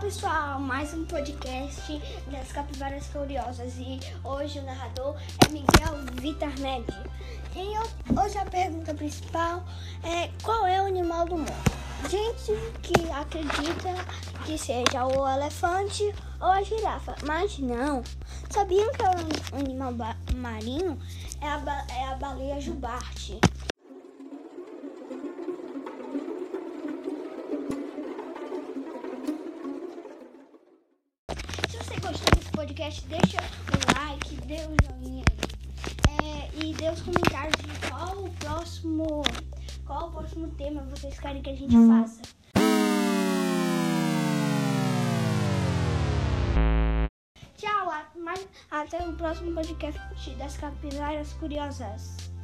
pessoal, mais um podcast das Capivaras Curiosas e hoje o narrador é Miguel Vitor Ned. E eu- hoje a pergunta principal é qual é o animal do mundo? Gente que acredita que seja o elefante ou a girafa, mas não. Sabiam que o animal ba- marinho é a, é a baleia jubarte? Você gostou desse podcast, deixa o like, dê o joinha é, e dê os comentários de qual o próximo, qual o próximo tema vocês querem que a gente faça. Tchau, até o próximo podcast das Capivaras Curiosas.